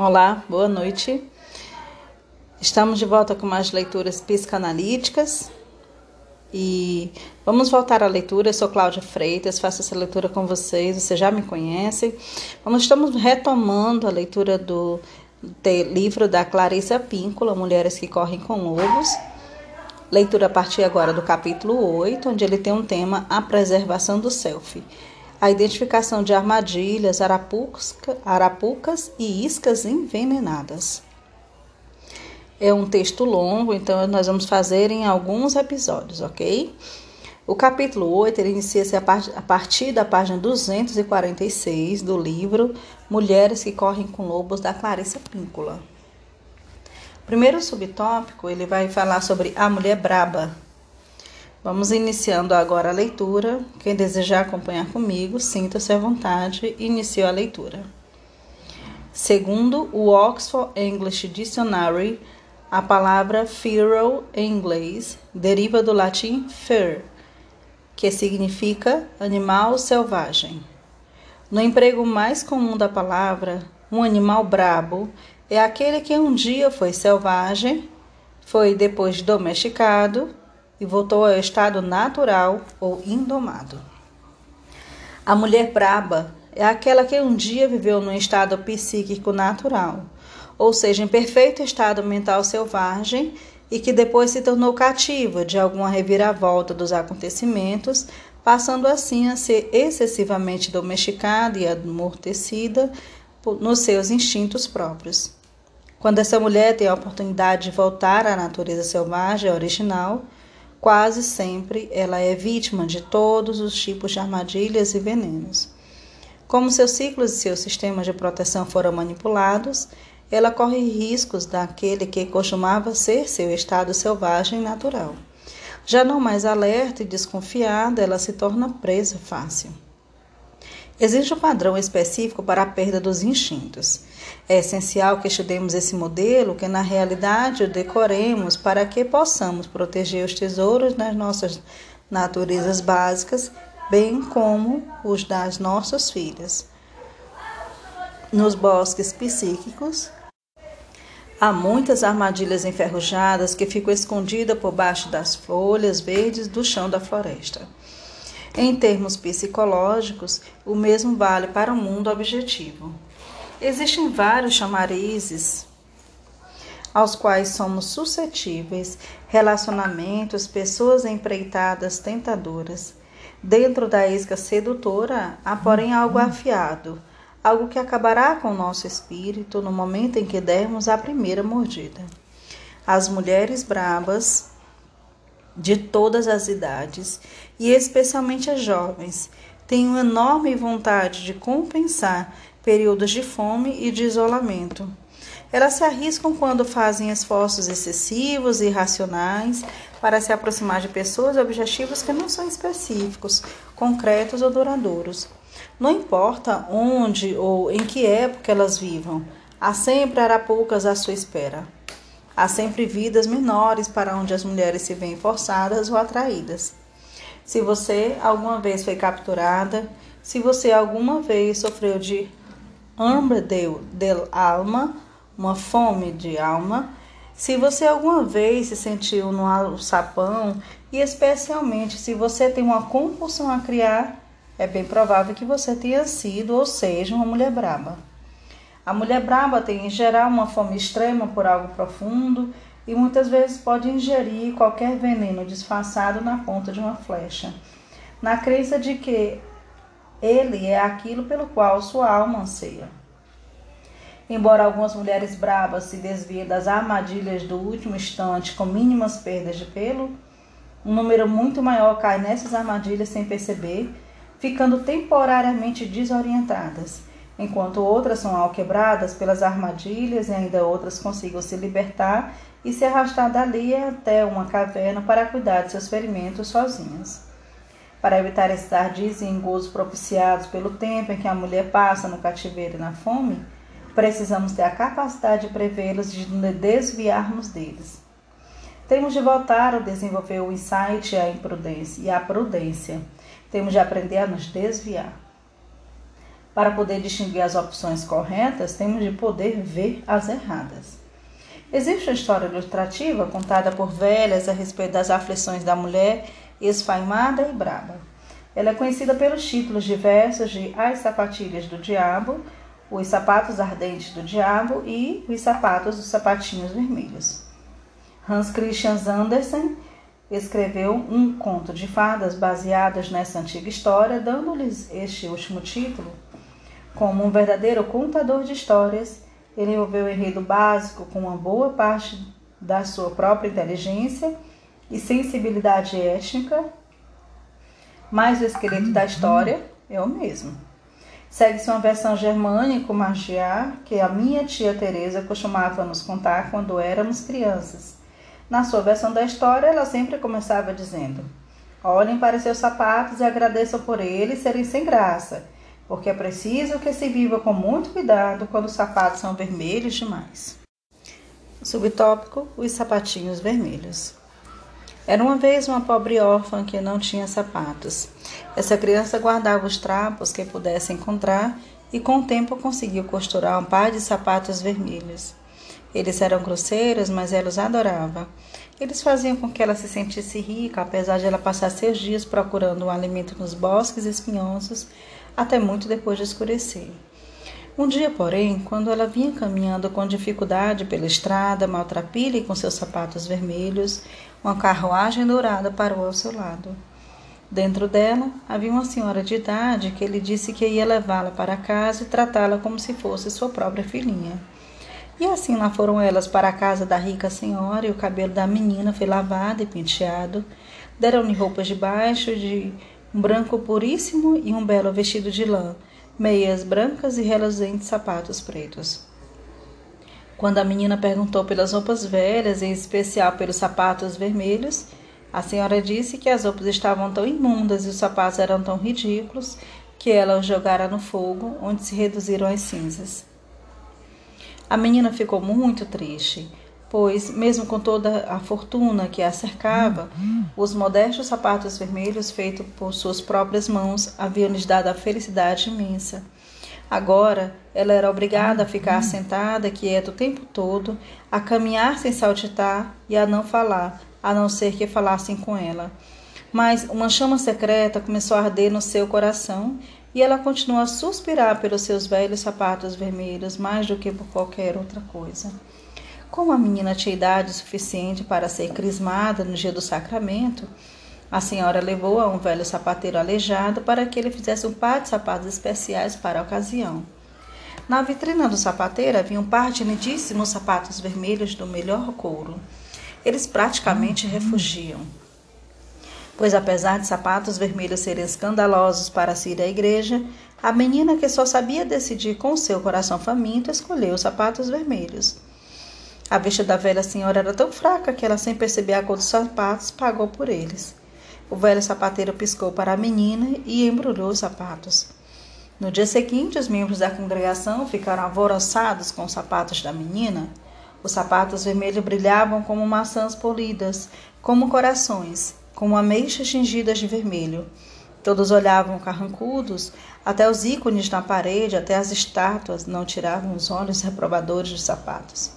Olá, boa noite. Estamos de volta com mais leituras psicanalíticas e vamos voltar à leitura. Eu sou Cláudia Freitas, faço essa leitura com vocês, vocês já me conhecem. Vamos, estamos retomando a leitura do, livro da Clarissa Píncula, Mulheres que Correm com Lobos. Leitura a partir agora do capítulo 8, onde ele tem um tema A Preservação do Self a identificação de armadilhas, arapucas, e iscas envenenadas. É um texto longo, então nós vamos fazer em alguns episódios, ok? O capítulo 8 inicia-se a partir da página 246 do livro Mulheres que Correm com Lobos, da Clarissa Píncula. Primeiro subtópico, ele vai falar sobre a mulher braba, Vamos iniciando agora a leitura. Quem desejar acompanhar comigo, sinta-se à vontade. Inicio a leitura. Segundo o Oxford English Dictionary, a palavra feral em inglês deriva do latim fer, que significa animal selvagem. No emprego mais comum da palavra, um animal brabo é aquele que um dia foi selvagem, foi depois domesticado e voltou ao estado natural ou indomado. A mulher braba é aquela que um dia viveu num estado psíquico natural, ou seja, em perfeito estado mental selvagem e que depois se tornou cativa de alguma reviravolta dos acontecimentos, passando assim a ser excessivamente domesticada e amortecida nos seus instintos próprios. Quando essa mulher tem a oportunidade de voltar à natureza selvagem original, Quase sempre ela é vítima de todos os tipos de armadilhas e venenos. Como seus ciclos e seus sistemas de proteção foram manipulados, ela corre riscos daquele que costumava ser seu estado selvagem natural. Já não mais alerta e desconfiada, ela se torna presa fácil. Existe um padrão específico para a perda dos instintos. É essencial que estudemos esse modelo, que na realidade o decoremos para que possamos proteger os tesouros das nossas naturezas básicas, bem como os das nossas filhas. Nos bosques psíquicos, há muitas armadilhas enferrujadas que ficam escondidas por baixo das folhas verdes do chão da floresta. Em termos psicológicos, o mesmo vale para o mundo objetivo. Existem vários chamarizes aos quais somos suscetíveis, relacionamentos, pessoas empreitadas tentadoras. Dentro da isca sedutora há, porém, algo afiado, algo que acabará com o nosso espírito no momento em que dermos a primeira mordida. As mulheres brabas de todas as idades, e especialmente as jovens, têm uma enorme vontade de compensar períodos de fome e de isolamento. Elas se arriscam quando fazem esforços excessivos e irracionais para se aproximar de pessoas e objetivos que não são específicos, concretos ou duradouros. Não importa onde ou em que época elas vivam, há sempre arapucas à sua espera. Há sempre vidas menores para onde as mulheres se veem forçadas ou atraídas. Se você alguma vez foi capturada, se você alguma vez sofreu de hambre del alma, uma fome de alma. Se você alguma vez se sentiu no alçapão, e especialmente se você tem uma compulsão a criar, é bem provável que você tenha sido ou seja uma mulher braba. A mulher braba tem em geral uma fome extrema por algo profundo e muitas vezes pode ingerir qualquer veneno disfarçado na ponta de uma flecha, na crença de que ele é aquilo pelo qual sua alma anseia. Embora algumas mulheres bravas se desviem das armadilhas do último instante com mínimas perdas de pelo, um número muito maior cai nessas armadilhas sem perceber, ficando temporariamente desorientadas, enquanto outras são alquebradas pelas armadilhas e ainda outras consigam se libertar e se arrastar dali até uma caverna para cuidar de seus ferimentos sozinhas. Para evitar esses ardis e engozos propiciados pelo tempo em que a mulher passa no cativeiro e na fome, precisamos ter a capacidade de prevê-los e de desviarmos deles. Temos de voltar a desenvolver o insight a imprudência e a prudência. Temos de aprender a nos desviar. Para poder distinguir as opções corretas, temos de poder ver as erradas. Existe uma história ilustrativa contada por velhas a respeito das aflições da mulher esfaimada e braba. Ela é conhecida pelos títulos diversos de As Sapatilhas do Diabo, Os Sapatos Ardentes do Diabo e Os Sapatos dos Sapatinhos Vermelhos. Hans Christian Andersen escreveu um conto de fadas baseadas nessa antiga história, dando-lhes este último título. Como um verdadeiro contador de histórias, ele envolveu o enredo básico com uma boa parte da sua própria inteligência e sensibilidade étnica, mas o esqueleto da história é o mesmo. Segue-se uma versão germânico-magiar que a minha tia Teresa costumava nos contar quando éramos crianças. Na sua versão da história, ela sempre começava dizendo: Olhem para seus sapatos e agradeçam por eles serem sem graça, porque é preciso que se viva com muito cuidado quando os sapatos são vermelhos demais. Subtópico: Os sapatinhos vermelhos. Era uma vez uma pobre órfã que não tinha sapatos. Essa criança guardava os trapos que pudesse encontrar e com o tempo conseguiu costurar um par de sapatos vermelhos. Eles eram grosseiros, mas ela os adorava. Eles faziam com que ela se sentisse rica, apesar de ela passar seus dias procurando um alimento nos bosques espinhosos, até muito depois de escurecer. Um dia, porém, quando ela vinha caminhando com dificuldade pela estrada, maltrapilha e com seus sapatos vermelhos, uma carruagem dourada parou ao seu lado. Dentro dela havia uma senhora de idade que ele disse que ia levá-la para casa e tratá-la como se fosse sua própria filhinha. E assim lá foram elas para a casa da rica senhora, e o cabelo da menina foi lavado e penteado. Deram-lhe roupas de baixo, de um branco puríssimo e um belo vestido de lã, meias brancas e reluzentes sapatos pretos. Quando a menina perguntou pelas roupas velhas, em especial pelos sapatos vermelhos, a senhora disse que as roupas estavam tão imundas e os sapatos eram tão ridículos que ela os jogara no fogo, onde se reduziram às cinzas. A menina ficou muito triste, pois, mesmo com toda a fortuna que a cercava, os modestos sapatos vermelhos feitos por suas próprias mãos haviam lhes dado a felicidade imensa. Agora ela era obrigada a ficar sentada, quieta o tempo todo, a caminhar sem saltitar e a não falar, a não ser que falassem com ela. Mas uma chama secreta começou a arder no seu coração e ela continuou a suspirar pelos seus velhos sapatos vermelhos mais do que por qualquer outra coisa. Como a menina tinha idade suficiente para ser crismada no dia do sacramento, a senhora levou a um velho sapateiro aleijado para que ele fizesse um par de sapatos especiais para a ocasião. Na vitrina do sapateiro havia um par de lindíssimos sapatos vermelhos do melhor couro. Eles praticamente refugiam pois apesar de sapatos vermelhos serem escandalosos para se ir à igreja, a menina que só sabia decidir com seu coração faminto escolheu os sapatos vermelhos. A vista da velha senhora era tão fraca que ela, sem perceber a cor dos sapatos, pagou por eles. O velho sapateiro piscou para a menina e embrulhou os sapatos. No dia seguinte, os membros da congregação ficaram alvoroçados com os sapatos da menina. Os sapatos vermelhos brilhavam como maçãs polidas, como corações, como ameixas tingidas de vermelho. Todos olhavam carrancudos, até os ícones na parede, até as estátuas não tiravam os olhos reprobadores dos sapatos.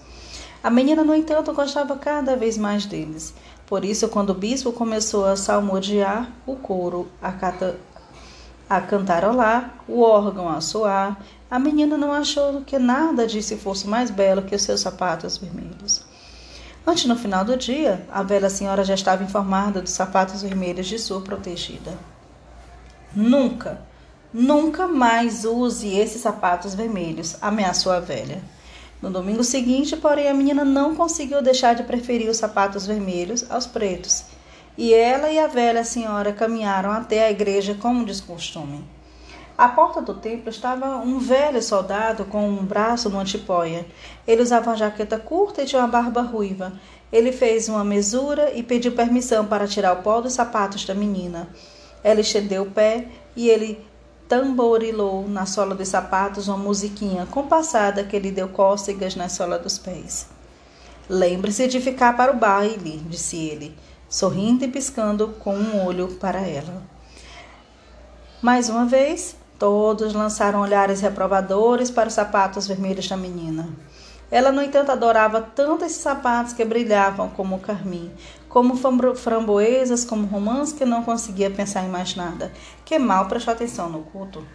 A menina, no entanto, gostava cada vez mais deles. Por isso, quando o bispo começou a salmodiar, o coro a, cata... a cantarolar, o órgão a soar, a menina não achou que nada disso fosse mais belo que os seus sapatos vermelhos. Antes no final do dia, a velha senhora já estava informada dos sapatos vermelhos de sua protegida. Nunca, nunca mais use esses sapatos vermelhos, ameaçou a velha. No domingo seguinte, porém, a menina não conseguiu deixar de preferir os sapatos vermelhos aos pretos, e ela e a velha senhora caminharam até a igreja como de costume. À porta do templo estava um velho soldado com um braço no antipóia. Ele usava uma jaqueta curta e tinha uma barba ruiva. Ele fez uma mesura e pediu permissão para tirar o pó dos sapatos da menina. Ela estendeu o pé e ele tamborilou na sola dos sapatos uma musiquinha compassada que lhe deu cócegas na sola dos pés. Lembre-se de ficar para o baile, disse ele, sorrindo e piscando com um olho para ela. Mais uma vez, Todos lançaram olhares reprovadores para os sapatos vermelhos da menina. Ela, no entanto, adorava tanto esses sapatos que brilhavam como o carmim, como framboesas, como romãs que não conseguia pensar em mais nada, que mal prestou atenção no culto.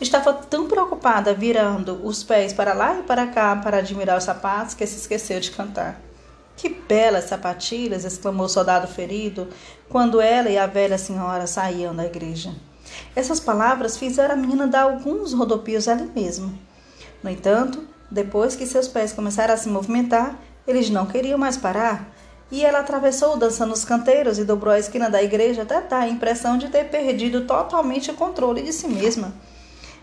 Estava tão preocupada virando os pés para lá e para cá para admirar os sapatos que se esqueceu de cantar. Que belas sapatilhas! exclamou o soldado ferido quando ela e a velha senhora saíam da igreja. Essas palavras fizeram a menina dar alguns rodopios ali mesmo. No entanto, depois que seus pés começaram a se movimentar, eles não queriam mais parar. E ela atravessou dançando os canteiros e dobrou a esquina da igreja até dar a impressão de ter perdido totalmente o controle de si mesma.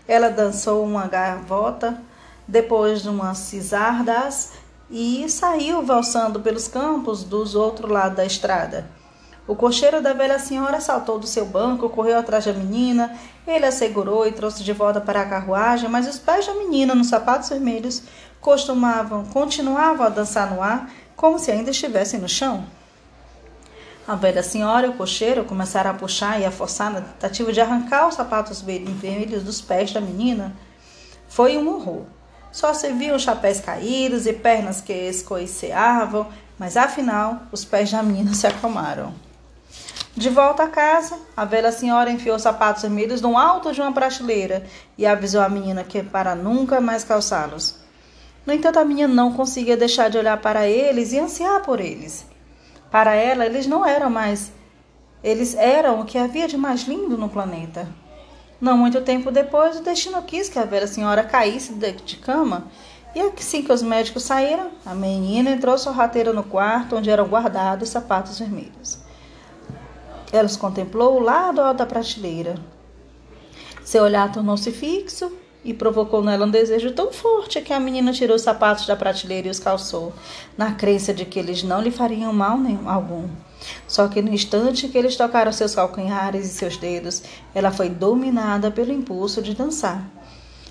Ela dançou uma gavota, depois de uma cisardas e saiu valsando pelos campos dos outro lado da estrada. O cocheiro da velha senhora saltou do seu banco, correu atrás da menina, ele a segurou e trouxe de volta para a carruagem, mas os pés da menina, nos sapatos vermelhos, costumavam, continuavam a dançar no ar, como se ainda estivessem no chão. A velha senhora e o cocheiro começaram a puxar e a forçar na tentativa de arrancar os sapatos vermelhos dos pés da menina. Foi um horror. Só se viam chapéus caídos e pernas que escoiceavam, mas afinal os pés da menina se acalmaram. De volta a casa, a velha senhora enfiou os sapatos vermelhos no alto de uma prateleira e avisou a menina que para nunca mais calçá-los. No entanto, a menina não conseguia deixar de olhar para eles e ansiar por eles. Para ela, eles não eram mais. Eles eram o que havia de mais lindo no planeta. Não muito tempo depois, o destino quis que a velha senhora caísse de cama, e assim que os médicos saíram, a menina entrou sorrateira no quarto onde eram guardados os sapatos vermelhos. Ela os contemplou lá do alto da prateleira. Seu olhar tornou-se fixo e provocou nela um desejo tão forte que a menina tirou os sapatos da prateleira e os calçou, na crença de que eles não lhe fariam mal nenhum, algum. Só que no instante que eles tocaram seus calcanhares e seus dedos, ela foi dominada pelo impulso de dançar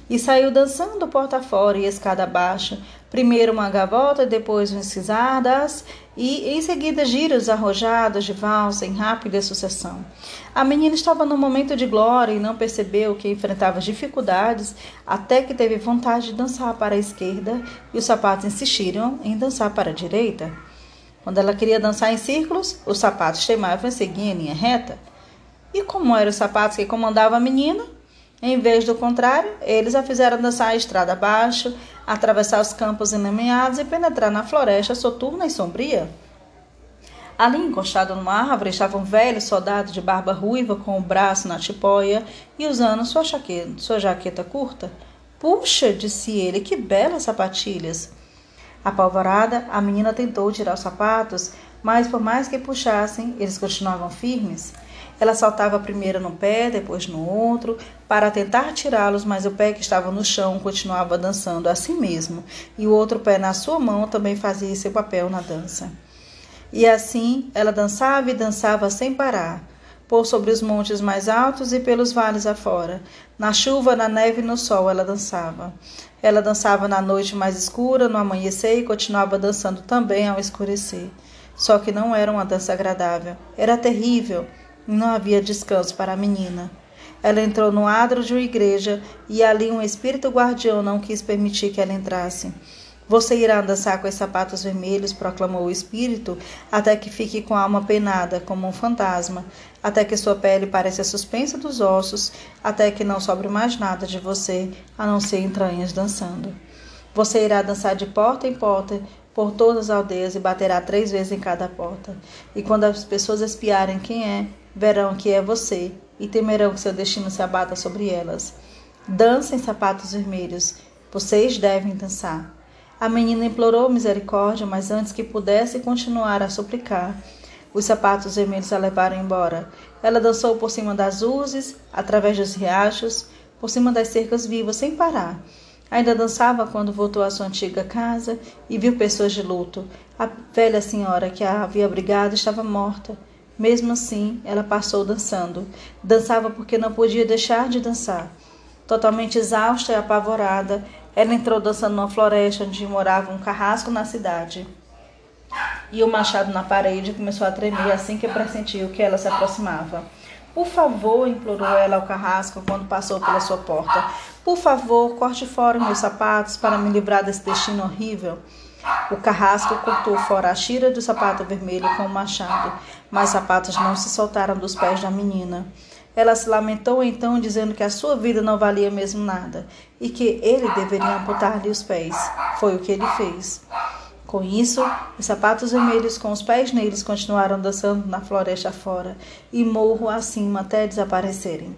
e saiu dançando porta fora e escada abaixo, primeiro uma gavota, depois um esquisadas e em seguida giros arrojados de valsa em rápida sucessão. A menina estava num momento de glória e não percebeu que enfrentava dificuldades até que teve vontade de dançar para a esquerda e os sapatos insistiram em dançar para a direita. Quando ela queria dançar em círculos, os sapatos teimavam em seguir em linha reta. E como eram os sapatos que comandavam a menina, em vez do contrário, eles a fizeram dançar a estrada abaixo, atravessar os campos enlameados e penetrar na floresta soturna e sombria. Ali, encostado numa árvore, estava um velho soldado de barba ruiva com o braço na tipóia e usando sua jaqueta, sua jaqueta curta. Puxa, disse ele, que belas sapatilhas! Apavorada, a menina tentou tirar os sapatos, mas por mais que puxassem, eles continuavam firmes. Ela saltava primeiro no pé, depois no outro, para tentar tirá-los, mas o pé que estava no chão continuava dançando assim mesmo, e o outro pé na sua mão também fazia seu papel na dança. E assim ela dançava e dançava sem parar, por sobre os montes mais altos e pelos vales afora. Na chuva, na neve e no sol ela dançava. Ela dançava na noite mais escura, no amanhecer e continuava dançando também ao escurecer. Só que não era uma dança agradável, era terrível não havia descanso para a menina. Ela entrou no adro de uma igreja e ali um espírito guardião não quis permitir que ela entrasse. Você irá dançar com os sapatos vermelhos, proclamou o espírito, até que fique com a alma penada, como um fantasma, até que sua pele pareça suspensa dos ossos, até que não sobre mais nada de você, a não ser entranhas dançando. Você irá dançar de porta em porta, por todas as aldeias, e baterá três vezes em cada porta. E quando as pessoas espiarem quem é, verão que é você e temerão que seu destino se abata sobre elas. Dancem sapatos vermelhos, vocês devem dançar. A menina implorou misericórdia, mas antes que pudesse continuar a suplicar, os sapatos vermelhos a levaram embora. Ela dançou por cima das uzes, através dos riachos, por cima das cercas vivas, sem parar. Ainda dançava quando voltou à sua antiga casa e viu pessoas de luto. A velha senhora que a havia abrigado estava morta. Mesmo assim, ela passou dançando. Dançava porque não podia deixar de dançar. Totalmente exausta e apavorada, ela entrou dançando numa floresta onde morava um carrasco na cidade. E o machado na parede começou a tremer assim que pressentiu que ela se aproximava. Por favor, implorou ela ao carrasco quando passou pela sua porta. Por favor, corte fora meus sapatos para me livrar desse destino horrível. O carrasco cortou fora a tira do sapato vermelho com o machado, mas os sapatos não se soltaram dos pés da menina. Ela se lamentou então, dizendo que a sua vida não valia mesmo nada e que ele deveria amputar-lhe os pés. Foi o que ele fez. Com isso, os sapatos vermelhos com os pés neles continuaram dançando na floresta fora e morro acima até desaparecerem.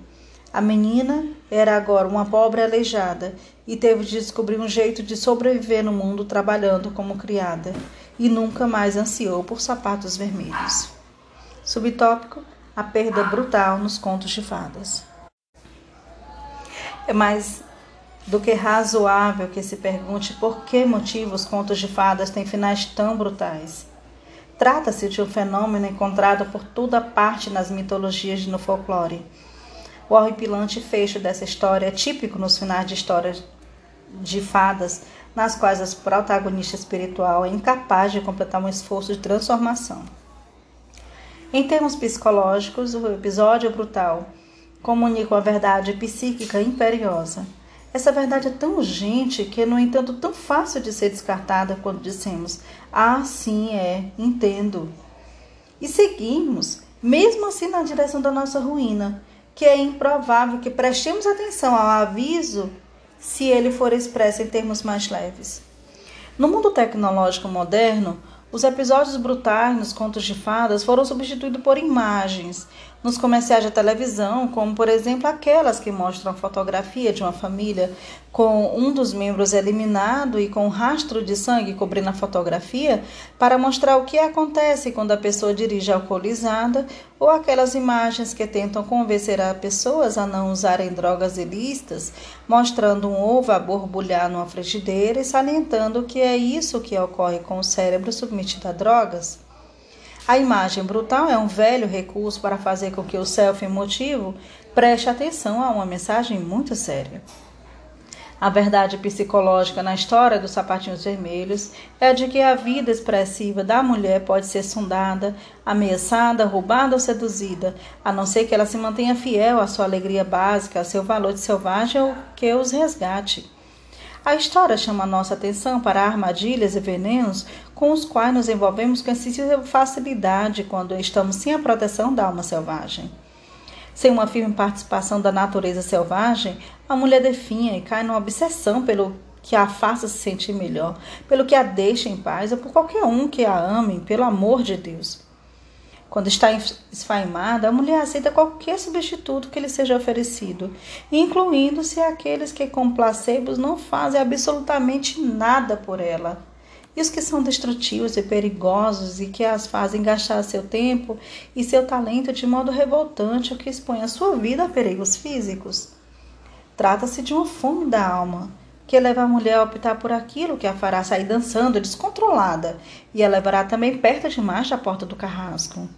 A menina era agora uma pobre aleijada e teve de descobrir um jeito de sobreviver no mundo trabalhando como criada e nunca mais ansiou por sapatos vermelhos. Subtópico: a perda brutal nos contos de fadas. É mais do que razoável que se pergunte por que motivo os contos de fadas têm finais tão brutais. Trata-se de um fenômeno encontrado por toda parte nas mitologias e no folclore o horripilante fecho dessa história é típico nos finais de histórias de fadas, nas quais a protagonista espiritual é incapaz de completar um esforço de transformação. Em termos psicológicos, o episódio brutal comunica uma verdade psíquica imperiosa. Essa verdade é tão urgente que, no entanto, tão fácil de ser descartada quando dissemos: Ah, sim, é, entendo. E seguimos, mesmo assim, na direção da nossa ruína, que é improvável que prestemos atenção ao aviso se ele for expresso em termos mais leves. No mundo tecnológico moderno, os episódios brutais nos contos de fadas foram substituídos por imagens nos comerciais de televisão, como por exemplo aquelas que mostram a fotografia de uma família com um dos membros eliminado e com um rastro de sangue cobrindo a fotografia, para mostrar o que acontece quando a pessoa dirige alcoolizada, ou aquelas imagens que tentam convencer as pessoas a não usarem drogas ilícitas, mostrando um ovo a borbulhar numa frigideira e salientando que é isso que ocorre com o cérebro submetido a drogas. A imagem brutal é um velho recurso para fazer com que o self emotivo preste atenção a uma mensagem muito séria. A verdade psicológica na história dos sapatinhos vermelhos é de que a vida expressiva da mulher pode ser sondada, ameaçada, roubada ou seduzida, a não ser que ela se mantenha fiel à sua alegria básica, a seu valor de selvagem ou que os resgate. A história chama nossa atenção para armadilhas e venenos com os quais nos envolvemos com facilidade quando estamos sem a proteção da alma selvagem. Sem uma firme participação da natureza selvagem, a mulher definha e cai numa obsessão pelo que a faça se sentir melhor, pelo que a deixe em paz ou por qualquer um que a ame, pelo amor de Deus. Quando está esfaimada, a mulher aceita qualquer substituto que lhe seja oferecido, incluindo-se aqueles que, com placebos, não fazem absolutamente nada por ela. E os que são destrutivos e perigosos e que as fazem gastar seu tempo e seu talento de modo revoltante ou que expõe a sua vida a perigos físicos. Trata-se de uma fome da alma, que leva a mulher a optar por aquilo que a fará sair dançando descontrolada e a levará também perto demais da porta do carrasco.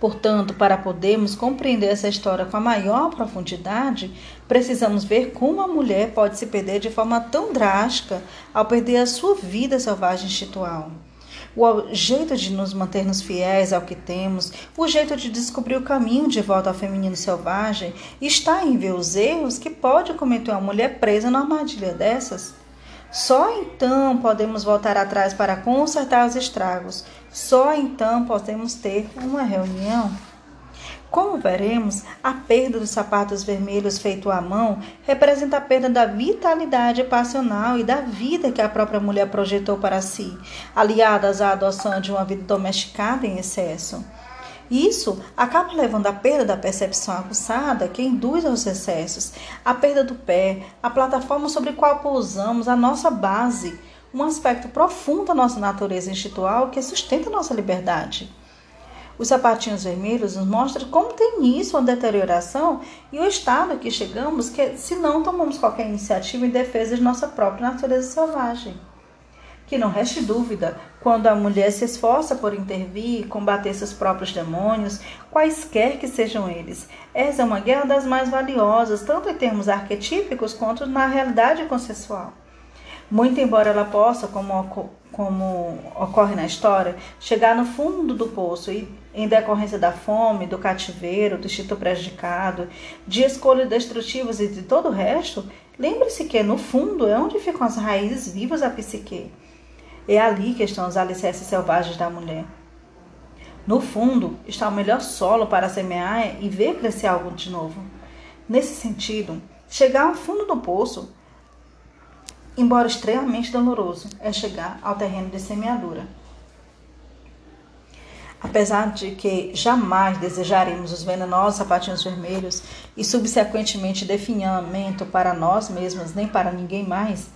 Portanto, para podermos compreender essa história com a maior profundidade, precisamos ver como a mulher pode se perder de forma tão drástica ao perder a sua vida selvagem institucional. O jeito de nos mantermos fiéis ao que temos, o jeito de descobrir o caminho de volta ao feminino selvagem, está em ver os erros que pode cometer uma mulher presa numa armadilha dessas. Só então podemos voltar atrás para consertar os estragos. Só então podemos ter uma reunião. Como veremos, a perda dos sapatos vermelhos feito à mão representa a perda da vitalidade passional e da vida que a própria mulher projetou para si, aliadas à adoção de uma vida domesticada em excesso. Isso acaba levando à perda da percepção aguçada que induz aos excessos, a perda do pé, a plataforma sobre a qual pousamos, a nossa base, um aspecto profundo da nossa natureza institucional que sustenta nossa liberdade. Os sapatinhos vermelhos nos mostram como tem início a deterioração e o estado que chegamos que, se não tomamos qualquer iniciativa em defesa de nossa própria natureza selvagem. Que não reste dúvida, quando a mulher se esforça por intervir e combater seus próprios demônios, quaisquer que sejam eles, essa é uma guerra das mais valiosas, tanto em termos arquetípicos quanto na realidade consensual. Muito embora ela possa, como, como ocorre na história, chegar no fundo do poço e, em decorrência da fome, do cativeiro, do instinto prejudicado, de escolhas destrutivas e de todo o resto, lembre-se que no fundo é onde ficam as raízes vivas da psique. É ali que estão os alicerces selvagens da mulher. No fundo está o melhor solo para semear e ver crescer algo de novo. Nesse sentido, chegar ao fundo do poço embora extremamente doloroso, é chegar ao terreno de semeadura. Apesar de que jamais desejaremos os venenosos sapatinhos vermelhos e subsequentemente definhamento para nós mesmos nem para ninguém mais,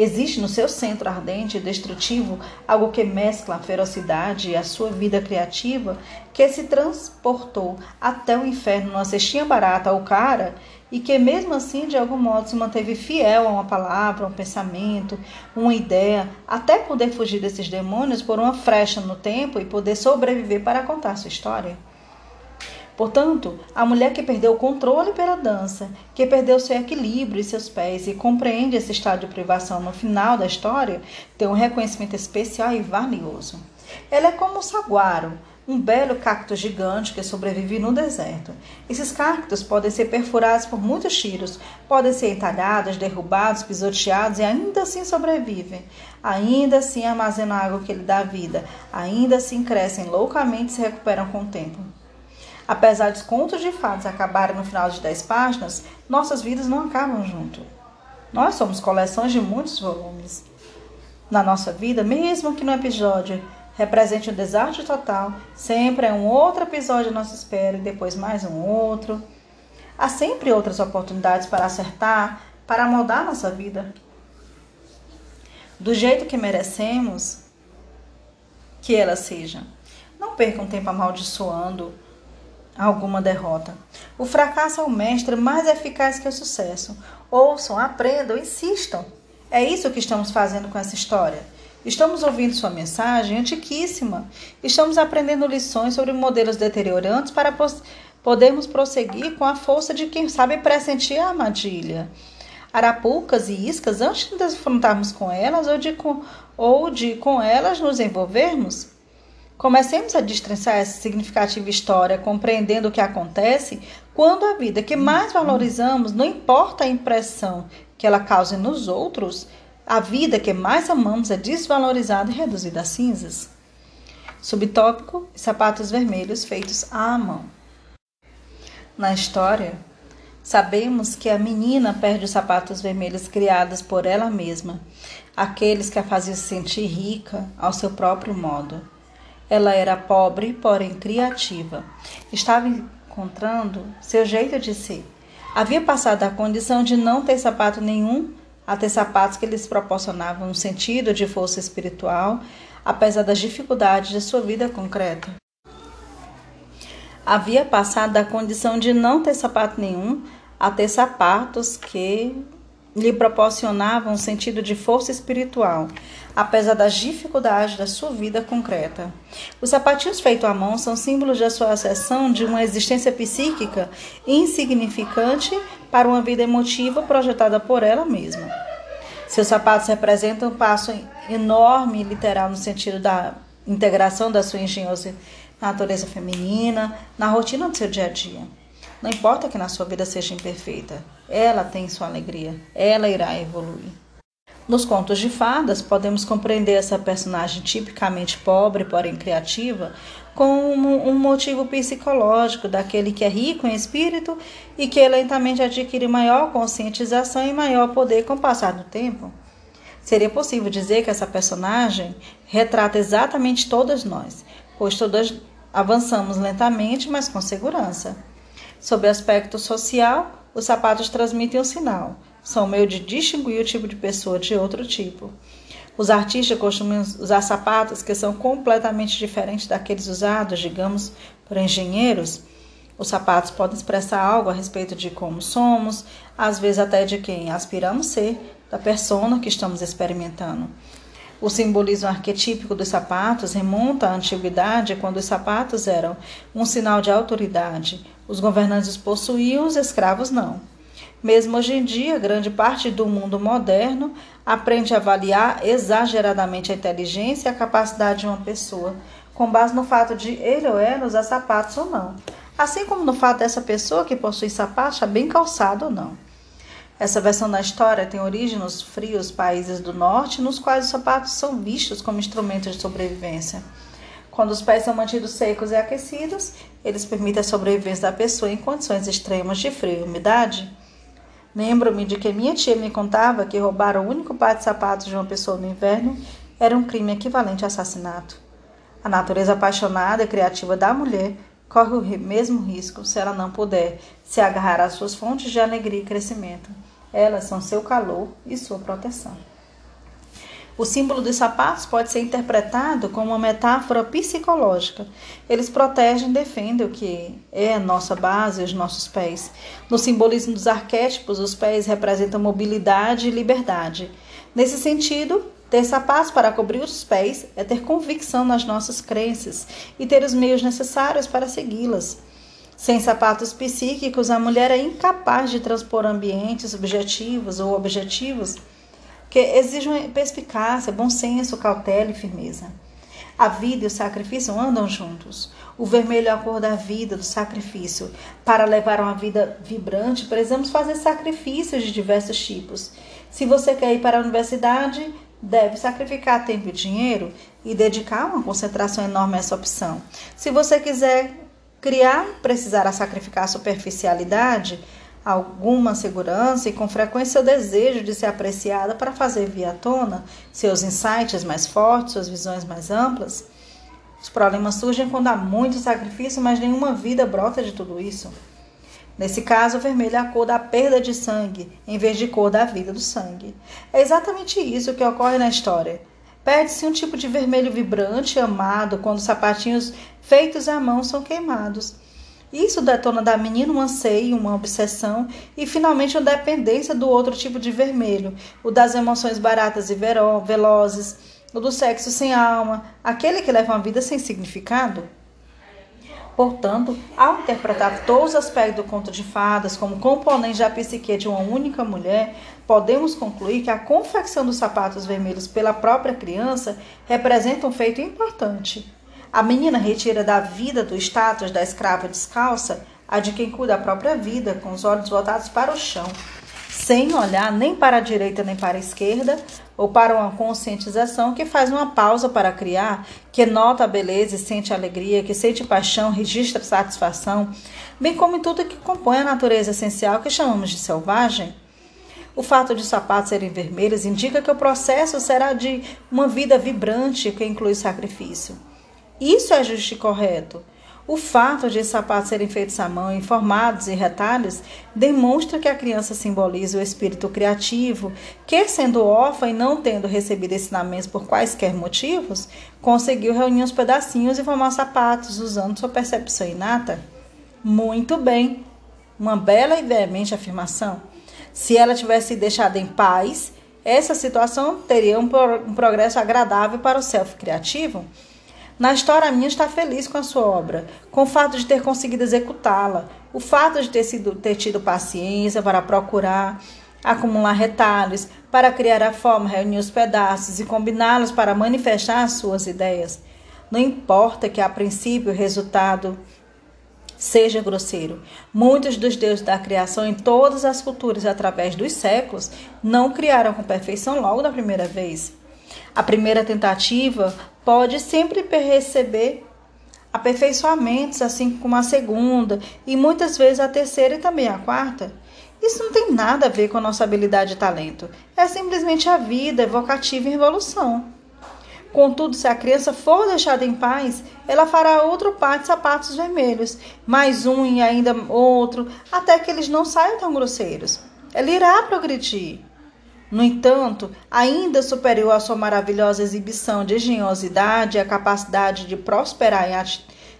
existe no seu centro ardente e destrutivo algo que mescla a ferocidade e a sua vida criativa que se transportou até o inferno numa cestinha barata ou cara e que mesmo assim de algum modo se manteve fiel a uma palavra, um pensamento, uma ideia, até poder fugir desses demônios por uma frecha no tempo e poder sobreviver para contar sua história. Portanto, a mulher que perdeu o controle pela dança, que perdeu seu equilíbrio e seus pés e compreende esse estado de privação no final da história, tem um reconhecimento especial e valioso. Ela é como um saguaro, um belo cacto gigante que sobrevive no deserto. Esses cactos podem ser perfurados por muitos tiros, podem ser entalhados, derrubados, pisoteados e ainda assim sobrevivem. Ainda assim armazenam a água que lhe dá vida, ainda assim crescem loucamente e se recuperam com o tempo. Apesar dos contos de fadas acabarem no final de 10 páginas, nossas vidas não acabam junto. Nós somos coleções de muitos volumes. Na nossa vida, mesmo que no episódio represente um desastre total. Sempre é um outro episódio à nossa espera e depois mais um outro. Há sempre outras oportunidades para acertar, para moldar nossa vida. Do jeito que merecemos que ela seja. Não percam tempo amaldiçoando alguma derrota. O fracasso é o mestre mais eficaz que o sucesso. Ouçam, aprendam, insistam. É isso que estamos fazendo com essa história. Estamos ouvindo sua mensagem antiquíssima. Estamos aprendendo lições sobre modelos deteriorantes para podermos prosseguir com a força de quem sabe pressentir a armadilha. Arapucas e iscas antes de nos afrontarmos com elas ou de com, ou de com elas nos envolvermos? Comecemos a destrinçar essa significativa história, compreendendo o que acontece quando a vida que mais valorizamos, não importa a impressão que ela cause nos outros, a vida que mais amamos é desvalorizada e reduzida a cinzas. Subtópico: sapatos vermelhos feitos à mão. Na história, sabemos que a menina perde os sapatos vermelhos criados por ela mesma, aqueles que a faziam se sentir rica ao seu próprio modo. Ela era pobre, porém criativa. Estava encontrando seu jeito de ser. Havia passado da condição de não ter sapato nenhum a ter sapatos que lhes proporcionavam um sentido de força espiritual, apesar das dificuldades de sua vida concreta. Havia passado da condição de não ter sapato nenhum a ter sapatos que lhe proporcionavam um sentido de força espiritual, apesar das dificuldades da sua vida concreta. Os sapatinhos feitos à mão são símbolos da sua acessão de uma existência psíquica insignificante para uma vida emotiva projetada por ela mesma. Seus sapatos representam um passo enorme, literal, no sentido da integração da sua engenhosa natureza feminina na rotina do seu dia a dia. Não importa que na sua vida seja imperfeita, ela tem sua alegria, ela irá evoluir. Nos contos de fadas, podemos compreender essa personagem tipicamente pobre, porém criativa, como um motivo psicológico daquele que é rico em espírito e que lentamente adquire maior conscientização e maior poder com o passar do tempo. Seria possível dizer que essa personagem retrata exatamente todas nós, pois todas avançamos lentamente, mas com segurança. Sob o aspecto social, os sapatos transmitem um sinal são meio de distinguir o tipo de pessoa de outro tipo. Os artistas costumam usar sapatos que são completamente diferentes daqueles usados, digamos, por engenheiros. Os sapatos podem expressar algo a respeito de como somos, às vezes até de quem aspiramos ser, da persona que estamos experimentando. O simbolismo arquetípico dos sapatos remonta à antiguidade, quando os sapatos eram um sinal de autoridade. Os governantes possuíam, os escravos não. Mesmo hoje em dia, grande parte do mundo moderno aprende a avaliar exageradamente a inteligência e a capacidade de uma pessoa, com base no fato de ele ou ela usar sapatos ou não, assim como no fato dessa pessoa que possui sapato estar bem calçado ou não. Essa versão da história tem origem nos frios países do norte, nos quais os sapatos são vistos como instrumentos de sobrevivência. Quando os pés são mantidos secos e aquecidos, eles permitem a sobrevivência da pessoa em condições extremas de frio e umidade. Lembro-me de que minha tia me contava que roubar o único par de sapatos de uma pessoa no inverno era um crime equivalente a assassinato. A natureza apaixonada e criativa da mulher corre o mesmo risco se ela não puder se agarrar às suas fontes de alegria e crescimento. Elas são seu calor e sua proteção. O símbolo dos sapatos pode ser interpretado como uma metáfora psicológica. Eles protegem e defendem o que é a nossa base, os nossos pés. No simbolismo dos arquétipos, os pés representam mobilidade e liberdade. Nesse sentido, ter sapatos para cobrir os pés é ter convicção nas nossas crenças e ter os meios necessários para segui-las. Sem sapatos psíquicos, a mulher é incapaz de transpor ambientes objetivos ou objetivos que exigem perspicácia, bom senso, cautela e firmeza. A vida e o sacrifício andam juntos. O vermelho é a cor da vida, do sacrifício. Para levar uma vida vibrante, precisamos fazer sacrifícios de diversos tipos. Se você quer ir para a universidade, deve sacrificar tempo e dinheiro e dedicar uma concentração enorme a essa opção. Se você quiser criar, precisará sacrificar a superficialidade alguma segurança e com frequência o desejo de ser apreciada para fazer vir à tona seus insights mais fortes, suas visões mais amplas. Os problemas surgem quando há muito sacrifício, mas nenhuma vida brota de tudo isso. Nesse caso, o vermelho é a cor da perda de sangue, em vez de cor da vida do sangue. É exatamente isso que ocorre na história. Perde-se um tipo de vermelho vibrante amado quando os sapatinhos feitos à mão são queimados. Isso detona da menina um anseio, uma obsessão e finalmente uma dependência do outro tipo de vermelho, o das emoções baratas e velozes, o do sexo sem alma, aquele que leva uma vida sem significado. Portanto, ao interpretar todos os aspectos do conto de fadas como componente da psique de uma única mulher, podemos concluir que a confecção dos sapatos vermelhos pela própria criança representa um feito importante. A menina retira da vida do status da escrava descalça a de quem cuida da própria vida, com os olhos voltados para o chão, sem olhar nem para a direita nem para a esquerda, ou para uma conscientização que faz uma pausa para criar, que nota a beleza e sente alegria, que sente paixão, registra satisfação, bem como em tudo que compõe a natureza essencial que chamamos de selvagem. O fato de sapatos serem vermelhos indica que o processo será de uma vida vibrante que inclui sacrifício. Isso é justo e correto. O fato de sapatos serem feitos à mão, em e retalhos, demonstra que a criança simboliza o espírito criativo, que, sendo órfã e não tendo recebido ensinamentos por quaisquer motivos, conseguiu reunir os pedacinhos e formar sapatos usando sua percepção inata. Muito bem! Uma bela e veemente afirmação. Se ela tivesse deixado em paz, essa situação teria um, progresso agradável para o self criativo na história, minha está feliz com a sua obra, com o fato de ter conseguido executá-la, o fato de ter, sido, ter tido paciência para procurar, acumular retalhos, para criar a forma, reunir os pedaços e combiná-los para manifestar as suas ideias. Não importa que a princípio o resultado seja grosseiro. Muitos dos deuses da criação em todas as culturas através dos séculos não criaram com perfeição logo da primeira vez. A primeira tentativa pode sempre receber aperfeiçoamentos, assim como a segunda, e muitas vezes a terceira e também a quarta. Isso não tem nada a ver com a nossa habilidade e talento. É simplesmente a vida evocativa em evolução. Contudo, se a criança for deixada em paz, ela fará outro par de sapatos vermelhos, mais um e ainda outro, até que eles não saiam tão grosseiros. Ela irá progredir. No entanto, ainda superior à sua maravilhosa exibição de engenhosidade e a capacidade de prosperar em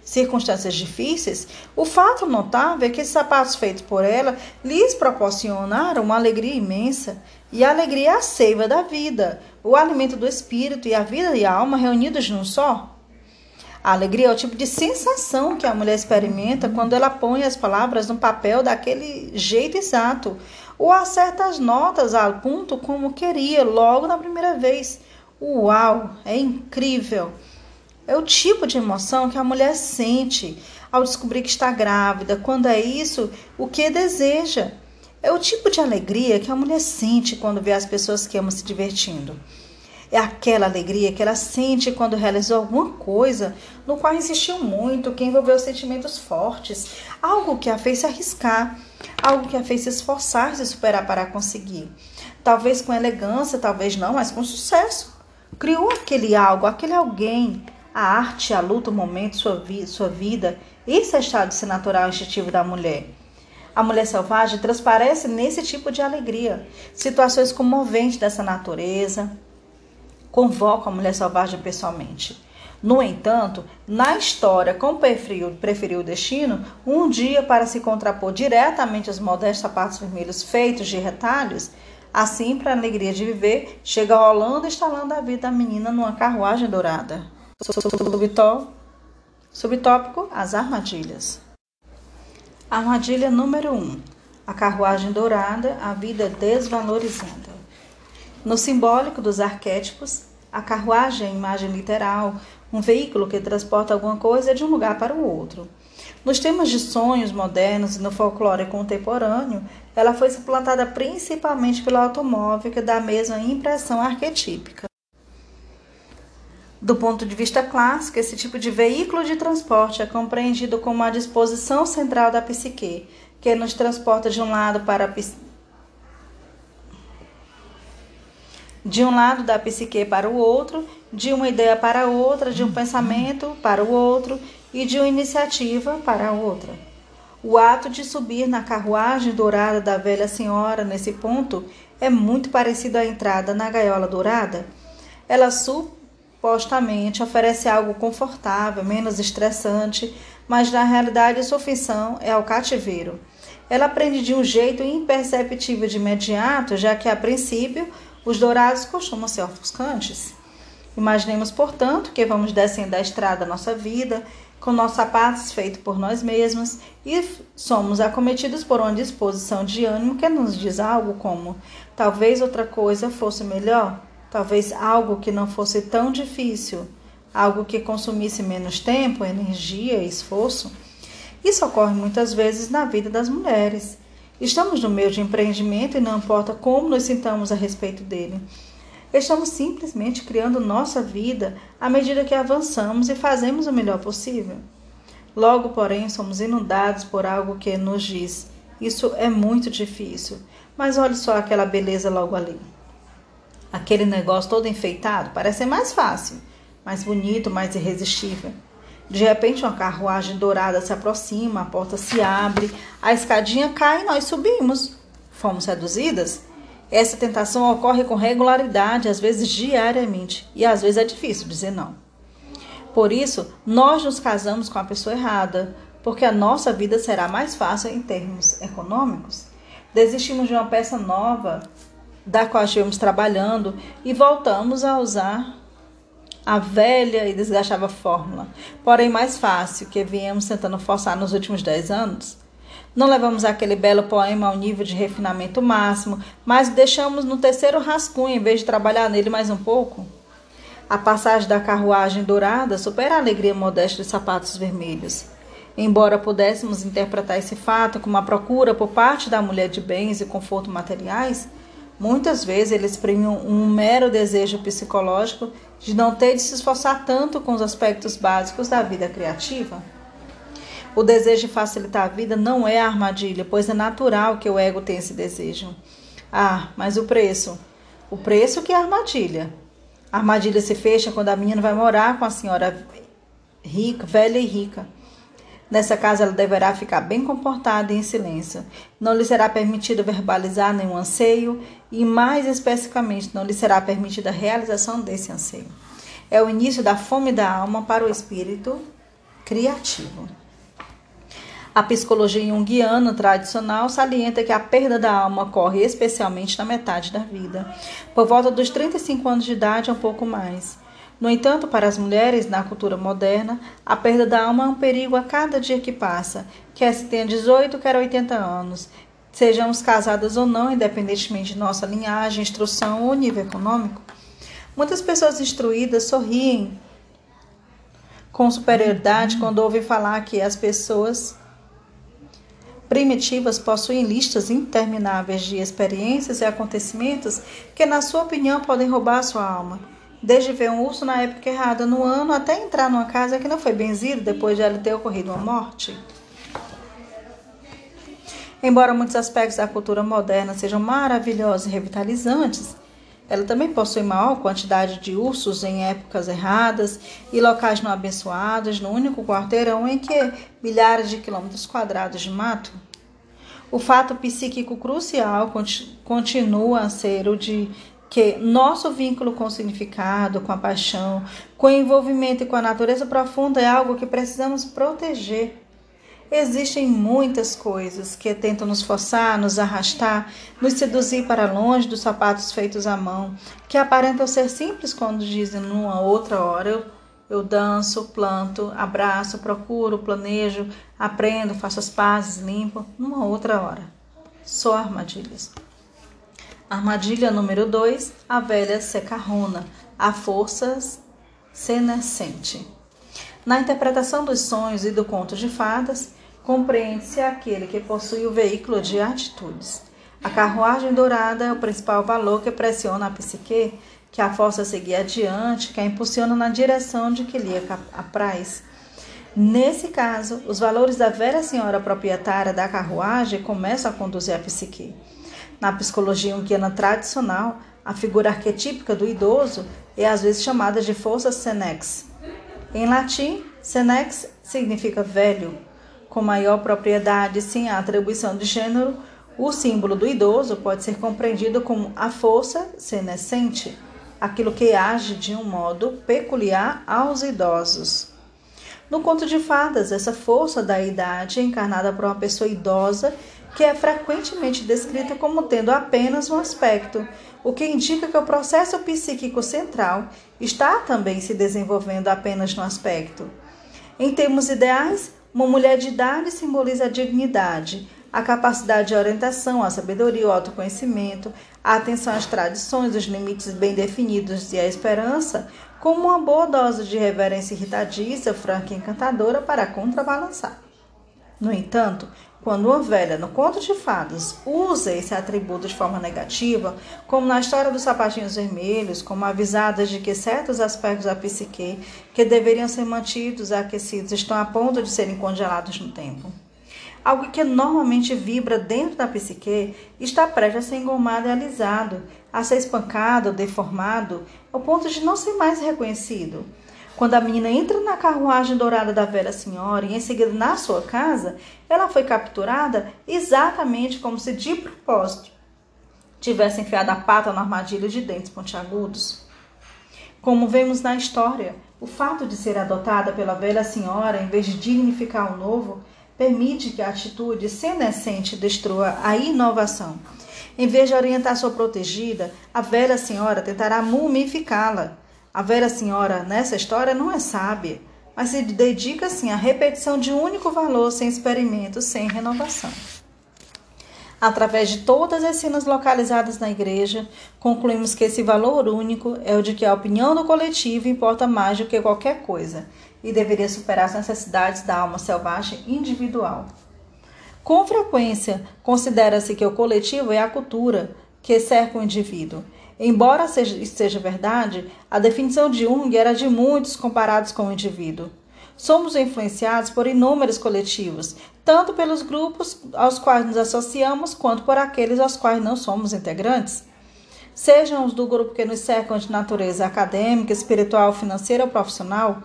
circunstâncias difíceis, o fato notável é que esses sapatos feitos por ela lhes proporcionaram uma alegria imensa. E a alegria é a seiva da vida, o alimento do espírito e a vida e a alma reunidos num só. A alegria é o tipo de sensação que a mulher experimenta quando ela põe as palavras no papel daquele jeito exato, ou acerta as notas ao ponto como queria logo na primeira vez. Uau, é incrível! É o tipo de emoção que a mulher sente ao descobrir que está grávida, quando é isso o que deseja. É o tipo de alegria que a mulher sente quando vê as pessoas que ama se divertindo. É aquela alegria que ela sente quando realizou alguma coisa no qual insistiu muito, que envolveu sentimentos fortes, algo que a fez se arriscar, algo que a fez se esforçar se superar para conseguir. Talvez com elegância, talvez não, mas com sucesso. Criou aquele algo, aquele alguém, a arte, a luta, o momento, sua, vi sua vida. Isso é estado de ser natural instintivo da mulher. A mulher selvagem transparece nesse tipo de alegria. Situações comoventes dessa natureza, convoca a mulher selvagem pessoalmente. No entanto, na história, como preferiu, preferiu o destino, um dia para se contrapor diretamente aos modestos sapatos vermelhos feitos de retalhos, assim, para a alegria de viver, chega rolando e estalando a vida da menina numa carruagem dourada. Subtópico: As armadilhas. Armadilha número 1. Um, a carruagem dourada, a vida desvalorizada. No simbólico dos arquétipos, a carruagem é a imagem literal, um veículo que transporta alguma coisa de um lugar para o outro. Nos temas de sonhos modernos e no folclore contemporâneo, ela foi suplantada principalmente pelo automóvel, que dá a mesma impressão arquetípica. Do ponto de vista clássico, esse tipo de veículo de transporte é compreendido como a disposição central da psique, que nos transporta de um lado para a de um lado da psique para o outro, de uma ideia para outra, de um pensamento para o outro e de uma iniciativa para outra. O ato de subir na carruagem dourada da velha senhora nesse ponto é muito parecido à entrada na gaiola dourada. Ela supostamente oferece algo confortável, menos estressante, mas na realidade sua função é ao cativeiro. Ela aprende de um jeito imperceptível de imediato, já que a princípio os dourados costumam ser ofuscantes. Imaginemos, portanto, que vamos descendo a estrada da nossa vida com nossos sapatos feitos por nós mesmos e somos acometidos por uma disposição de ânimo que nos diz algo como: talvez outra coisa fosse melhor, talvez algo que não fosse tão difícil, algo que consumisse menos tempo, energia e esforço. Isso ocorre muitas vezes na vida das mulheres. Estamos no meio de empreendimento e não importa como nos sintamos a respeito dele. Estamos simplesmente criando nossa vida à medida que avançamos e fazemos o melhor possível. Logo, porém, somos inundados por algo que nos diz: Isso é muito difícil, mas olhe só aquela beleza logo ali. Aquele negócio todo enfeitado parece mais fácil, mais bonito, mais irresistível. De repente, uma carruagem dourada se aproxima, a porta se abre, a escadinha cai e nós subimos. Fomos seduzidas? Essa tentação ocorre com regularidade, às vezes diariamente, e às vezes é difícil dizer não. Por isso, nós nos casamos com a pessoa errada, porque a nossa vida será mais fácil em termos econômicos. Desistimos de uma peça nova da qual estivemos trabalhando e voltamos a usar a velha e desgastada fórmula, porém mais fácil, que viemos tentando forçar nos últimos dez anos. Não levamos aquele belo poema ao nível de refinamento máximo, mas deixamos no terceiro rascunho em vez de trabalhar nele mais um pouco. A passagem da carruagem dourada supera a alegria modesta dos sapatos vermelhos. Embora pudéssemos interpretar esse fato como uma procura por parte da mulher de bens e conforto materiais, Muitas vezes eles exprimiam um mero desejo psicológico de não ter de se esforçar tanto com os aspectos básicos da vida criativa. O desejo de facilitar a vida não é armadilha, pois é natural que o ego tenha esse desejo. Ah, mas o preço? O preço que é armadilha. A armadilha se fecha quando a menina vai morar com a senhora rica, velha e rica. Nessa casa, ela deverá ficar bem comportada e em silêncio. Não lhe será permitido verbalizar nenhum anseio e, mais especificamente, não lhe será permitida a realização desse anseio. É o início da fome da alma para o espírito criativo. A psicologia junguiana tradicional salienta que a perda da alma ocorre especialmente na metade da vida, por volta dos 35 anos de idade ou um pouco mais. No entanto, para as mulheres, na cultura moderna, a perda da alma é um perigo a cada dia que passa, quer se tenha 18, quer 80 anos. sejamos casadas ou não, independentemente de nossa linhagem, instrução ou nível econômico. Muitas pessoas instruídas sorriem com superioridade quando ouvem falar que as pessoas primitivas possuem listas intermináveis de experiências e acontecimentos que, na sua opinião, podem roubar sua alma. Desde ver um urso na época errada no ano até entrar numa casa que não foi benzida depois de ela ter ocorrido uma morte. Embora muitos aspectos da cultura moderna sejam maravilhosos e revitalizantes, ela também possui maior quantidade de ursos em épocas erradas e locais não abençoados no único quarteirão em que milhares de quilômetros quadrados de mato. O fato psíquico crucial continua a ser o de que nosso vínculo com o significado, com a paixão, com o envolvimento e com a natureza profunda é algo que precisamos proteger Existem muitas coisas que tentam nos forçar, nos arrastar, nos seduzir para longe dos sapatos feitos à mão, que aparentam ser simples quando dizem numa outra hora eu, eu danço, planto, abraço, procuro, planejo, aprendo, faço as pazes, limpo, numa outra hora. Só armadilhas. Armadilha número 2, a velha secarrona, a força senescente. Na interpretação dos sonhos e do conto de fadas, compreende-se aquele que possui o veículo de atitudes. A carruagem dourada é o principal valor que pressiona a psique, que a força a seguir adiante, que a impulsiona na direção de que lhe apraz. Nesse caso, os valores da velha senhora proprietária da carruagem começam a conduzir a psique. Na psicologia junguiana tradicional, a figura arquetípica do idoso é às vezes chamada de força senex. Em latim, senex significa velho, com maior propriedade sem a atribuição de gênero, o símbolo do idoso pode ser compreendido como a força senescente, aquilo que age de um modo peculiar aos idosos. No conto de fadas, essa força da idade encarnada por uma pessoa idosa que é frequentemente descrita como tendo apenas um aspecto, o que indica que o processo psíquico central está também se desenvolvendo apenas no aspecto. Em termos ideais, uma mulher de idade simboliza a dignidade, a capacidade de orientação, a sabedoria, o autoconhecimento, a atenção às tradições, os limites bem definidos e a esperança, como uma boa dose de reverência irritadiça, franca e encantadora para contrabalançar. No entanto, quando uma velha no conto de fadas usa esse atributo de forma negativa, como na história dos sapatinhos vermelhos, como avisada de que certos aspectos da psique que deveriam ser mantidos aquecidos estão a ponto de serem congelados no tempo. Algo que normalmente vibra dentro da psique está prestes a ser engomado e alisado, a ser espancado, deformado, ao ponto de não ser mais reconhecido. Quando a menina entra na carruagem dourada da velha senhora e em seguida na sua casa, ela foi capturada exatamente como se de propósito tivesse enfiado a pata na armadilha de dentes pontiagudos. Como vemos na história, o fato de ser adotada pela velha senhora em vez de dignificar o novo permite que a atitude senescente destrua a inovação. Em vez de orientar sua protegida, a velha senhora tentará mumificá-la a velha senhora nessa história não é sábia, mas se dedica sim à repetição de um único valor sem experimento, sem renovação. Através de todas as cenas localizadas na igreja, concluímos que esse valor único é o de que a opinião do coletivo importa mais do que qualquer coisa e deveria superar as necessidades da alma selvagem individual. Com frequência, considera-se que o coletivo é a cultura que cerca o indivíduo Embora seja, seja verdade, a definição de Jung era de muitos comparados com o indivíduo. Somos influenciados por inúmeros coletivos, tanto pelos grupos aos quais nos associamos, quanto por aqueles aos quais não somos integrantes. Sejam os do grupo que nos cercam de natureza acadêmica, espiritual, financeira ou profissional,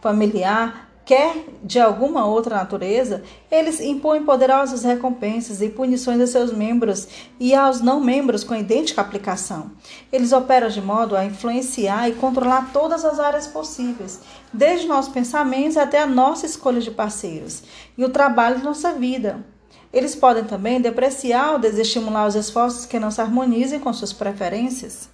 familiar, quer de alguma outra natureza, eles impõem poderosas recompensas e punições a seus membros e aos não membros com idêntica aplicação. Eles operam de modo a influenciar e controlar todas as áreas possíveis, desde nossos pensamentos até a nossa escolha de parceiros e o trabalho de nossa vida. Eles podem também depreciar ou desestimular os esforços que não se harmonizem com suas preferências.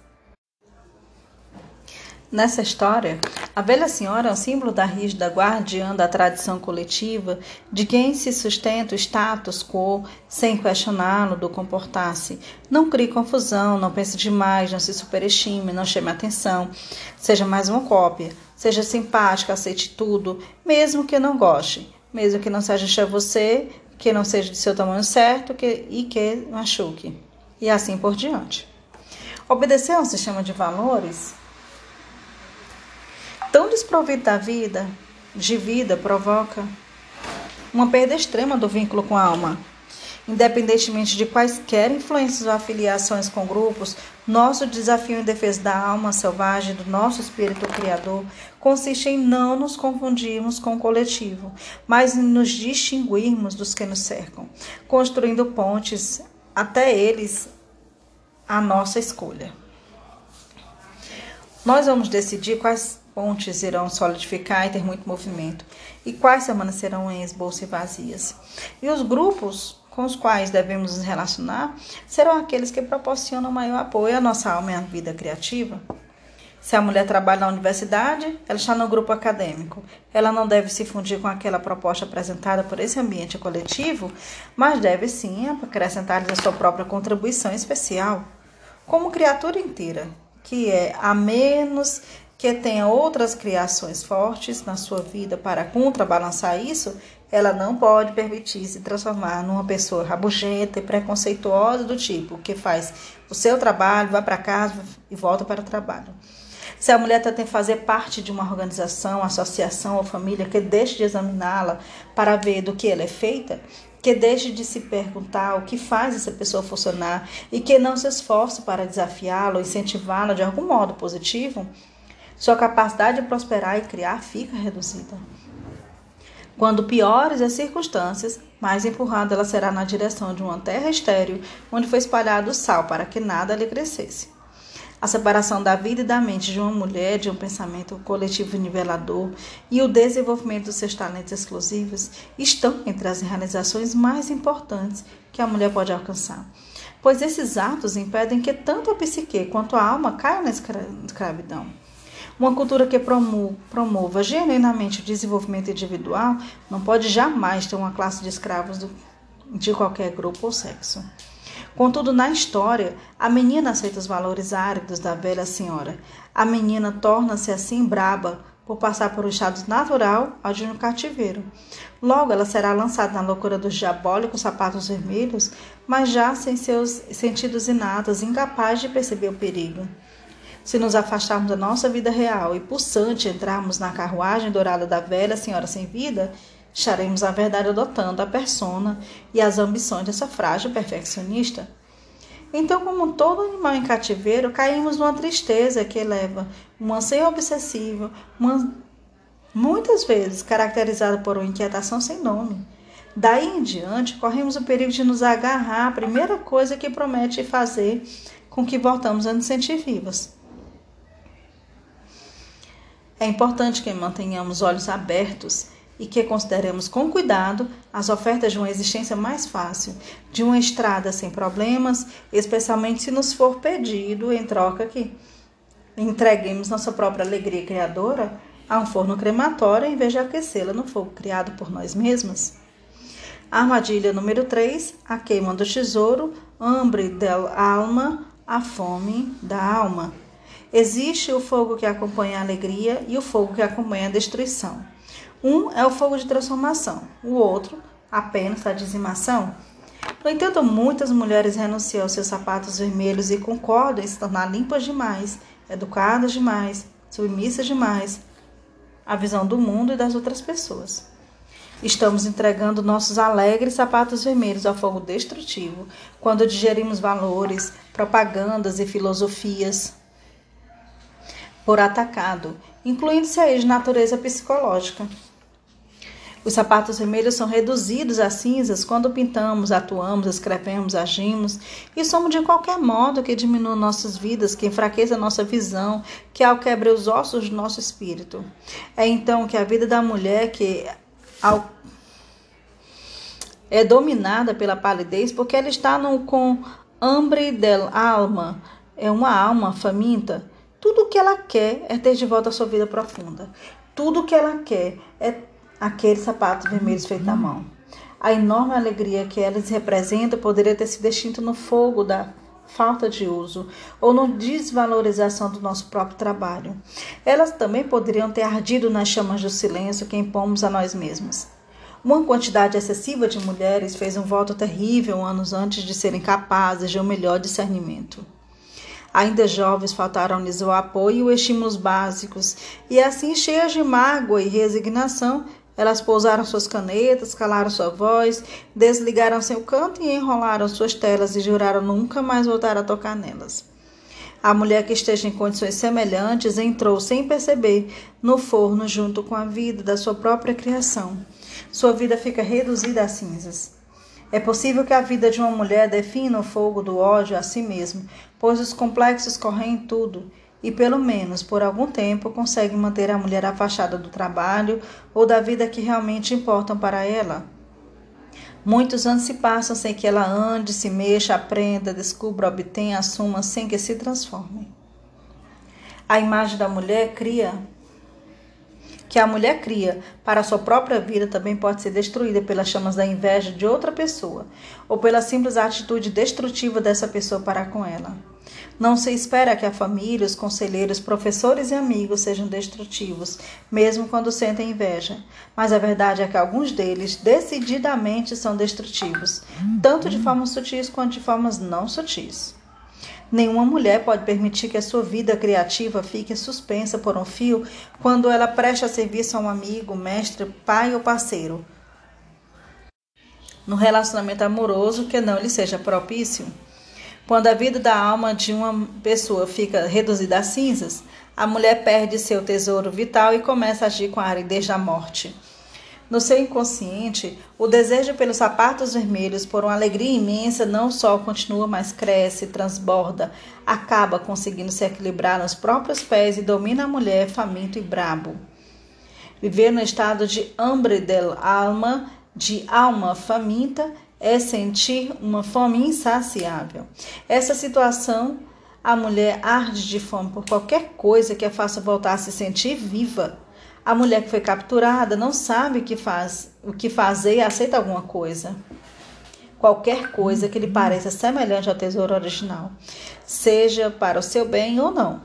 Nessa história, A velha senhora é um símbolo da rígida guardiã da tradição coletiva, de quem se sustenta o status quo sem questioná-lo do comportar-se. Não crie confusão, não pense demais, não se superestime, não chame atenção. Seja mais uma cópia. Seja simpática, aceite tudo, mesmo que não goste, mesmo que não se ajuste a você, que não seja de seu tamanho certo que, e que machuque. E assim por diante. Obedecer a um sistema de valores tão desprovido da vida, de vida, provoca uma perda extrema do vínculo com a alma. Independentemente de quaisquer influências ou afiliações com grupos, nosso desafio em defesa da alma selvagem do nosso espírito criador consiste em não nos confundirmos com o coletivo, mas em nos distinguirmos dos que nos cercam, construindo pontes até eles a nossa escolha. Nós vamos decidir quais pontes irão solidificar e ter muito movimento, e quais permanecerão em esboço e vazias. E os grupos com os quais devemos nos relacionar serão aqueles que proporcionam maior apoio à nossa alma e à vida criativa. Se a mulher trabalha na universidade, ela está no grupo acadêmico. Ela não deve se fundir com aquela proposta apresentada por esse ambiente coletivo, mas deve sim acrescentar-lhes a sua própria contribuição especial. Como criatura inteira, que é a menos que tenha outras criações fortes na sua vida para contrabalançar isso, ela não pode permitir se transformar numa pessoa rabugenta e preconceituosa do tipo que faz o seu trabalho, vai para casa e volta para o trabalho. Se a mulher tem que fazer parte de uma organização, associação ou família que deixe de examiná-la para ver do que ela é feita, que deixe de se perguntar o que faz essa pessoa funcionar e que não se esforce para desafiá-la ou incentivá-la de algum modo positivo, sua capacidade de prosperar e criar fica reduzida. Quando piores as circunstâncias, mais empurrada ela será na direção de uma terra estéril, onde foi espalhado o sal para que nada lhe crescesse. A separação da vida e da mente de uma mulher de um pensamento coletivo nivelador e o desenvolvimento dos seus talentos exclusivos estão entre as realizações mais importantes que a mulher pode alcançar, pois esses atos impedem que tanto a psique quanto a alma caiam na escravidão. Uma cultura que promova genuinamente o desenvolvimento individual não pode jamais ter uma classe de escravos de qualquer grupo ou sexo. Contudo, na história, a menina aceita os valores áridos da velha senhora. A menina torna-se assim braba por passar por um estado natural ao de um cativeiro. Logo, ela será lançada na loucura dos diabólicos sapatos vermelhos, mas já sem seus sentidos inatos, incapaz de perceber o perigo. Se nos afastarmos da nossa vida real e pulsante entrarmos na carruagem dourada da velha senhora sem vida, estaremos na verdade adotando a persona e as ambições dessa frágil perfeccionista. Então, como todo animal em cativeiro, caímos numa tristeza que eleva um anseio obsessivo, uma, muitas vezes caracterizado por uma inquietação sem nome. Daí em diante, corremos o perigo de nos agarrar à primeira coisa que promete fazer com que voltamos a nos sentir vivas. É importante que mantenhamos olhos abertos e que consideremos com cuidado as ofertas de uma existência mais fácil, de uma estrada sem problemas, especialmente se nos for pedido em troca que entreguemos nossa própria alegria criadora a um forno crematório em vez de aquecê-la no fogo criado por nós mesmos. Armadilha número 3, a queima do tesouro, hambre del alma, a fome da alma. Existe o fogo que acompanha a alegria e o fogo que acompanha a destruição. Um é o fogo de transformação, o outro apenas a dizimação. No entanto, muitas mulheres renunciam aos seus sapatos vermelhos e concordam em se tornar limpas demais, educadas demais, submissas demais à visão do mundo e das outras pessoas. Estamos entregando nossos alegres sapatos vermelhos ao fogo destrutivo quando digerimos valores, propagandas e filosofias por atacado, incluindo-se aí de natureza psicológica. Os sapatos vermelhos são reduzidos a cinzas quando pintamos, atuamos, escrevemos, agimos e somos de qualquer modo que diminua nossas vidas, que enfraqueça nossa visão, que alquebre os ossos do nosso espírito. É então que a vida da mulher que ao é dominada pela palidez porque ela está no com hambre del alma, é uma alma faminta Tudo o que ela quer é ter de volta a sua vida profunda. Tudo o que ela quer é aqueles sapatos vermelhos feitos à mão. A enorme alegria que eles representam poderia ter sido extinta no fogo da falta de uso ou na desvalorização do nosso próprio trabalho. Elas também poderiam ter ardido nas chamas do silêncio que impomos a nós mesmos. Uma quantidade excessiva de mulheres fez um voto terrível anos antes de serem capazes de um melhor discernimento. Ainda jovens, faltaram-lhes o apoio e os estímulos básicos, e assim, cheias de mágoa e resignação, elas pousaram suas canetas, calaram sua voz, desligaram seu canto e enrolaram suas telas e juraram nunca mais voltar a tocar nelas. A mulher que esteja em condições semelhantes entrou sem perceber no forno junto com a vida da sua própria criação. Sua vida fica reduzida a cinzas. É possível que a vida de uma mulher defina o fogo do ódio a si mesma, pois os complexos correm em tudo e, pelo menos por algum tempo, consegue manter a mulher afastada do trabalho ou da vida que realmente importam para ela. Muitos anos se passam sem que ela ande, se mexa, aprenda, descubra, obtenha, assuma, sem que se transforme. A imagem da mulher cria que a mulher cria para a sua própria vida também pode ser destruída pelas chamas da inveja de outra pessoa ou pela simples atitude destrutiva dessa pessoa para com ela. Não se espera que a família, os conselheiros, professores e amigos sejam destrutivos, mesmo quando sentem inveja. Mas a verdade é que alguns deles decididamente são destrutivos, tanto de formas sutis quanto de formas não sutis. Nenhuma mulher pode permitir que a sua vida criativa fique suspensa por um fio quando ela presta serviço a um amigo, mestre, pai ou parceiro. No relacionamento amoroso que não lhe seja propício. Quando a vida da alma de uma pessoa fica reduzida a cinzas, a mulher perde seu tesouro vital e começa a agir com a aridez da morte. No seu inconsciente, o desejo pelos sapatos vermelhos, por uma alegria imensa, não só continua, mas cresce, transborda, acaba conseguindo se equilibrar nos próprios pés e domina a mulher faminto e brabo. Viver no estado de hambre del alma, de alma faminta, é sentir uma fome insaciável. Essa situação, a mulher arde de fome por qualquer coisa que a faça voltar a se sentir viva. A mulher que foi capturada não sabe o que faz, o que fazer e aceita alguma coisa. Qualquer coisa que lhe pareça semelhante ao tesouro original, seja para o seu bem ou não.